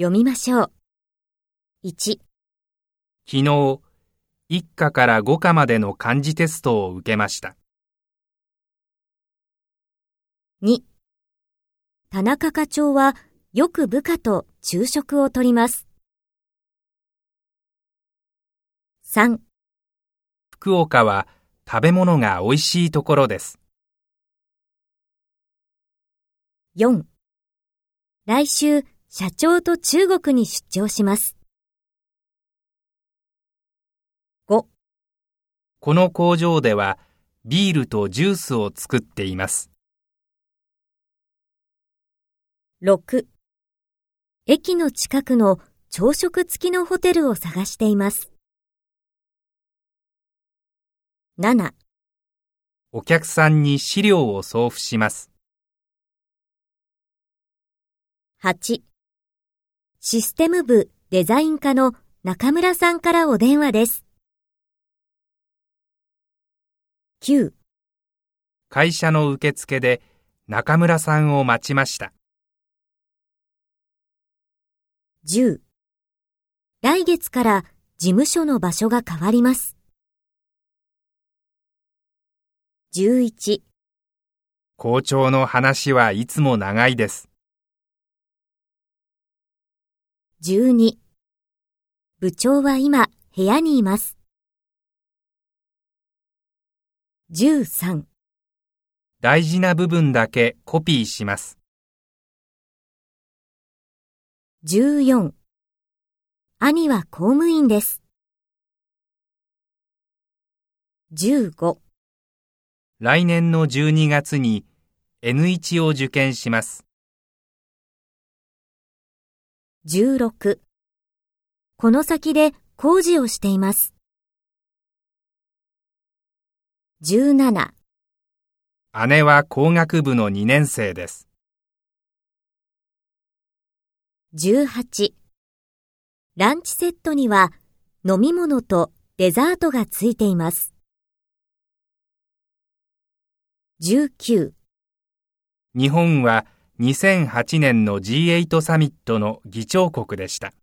読みましょう。1、昨日、1課から5課までの漢字テストを受けました。2田中課長はよく部下と昼食をとります。3福岡は食べ物が美味しいところです。4来週社長と中国に出張します。5この工場ではビールとジュースを作っています。6駅の近くの朝食付きのホテルを探しています。7お客さんに資料を送付します。8システム部デザイン課の中村さんからお電話です。9会社の受付で中村さんを待ちました。10来月から事務所の場所が変わります。11校長の話はいつも長いです。12部長は今部屋にいます。13大事な部分だけコピーします。14兄は公務員です。15来年の12月に N1 を受験します。16この先で工事をしています。17姉は工学部の2年生です。18ランチセットには飲み物とデザートがついています。19日本は2008年の G8 サミットの議長国でした。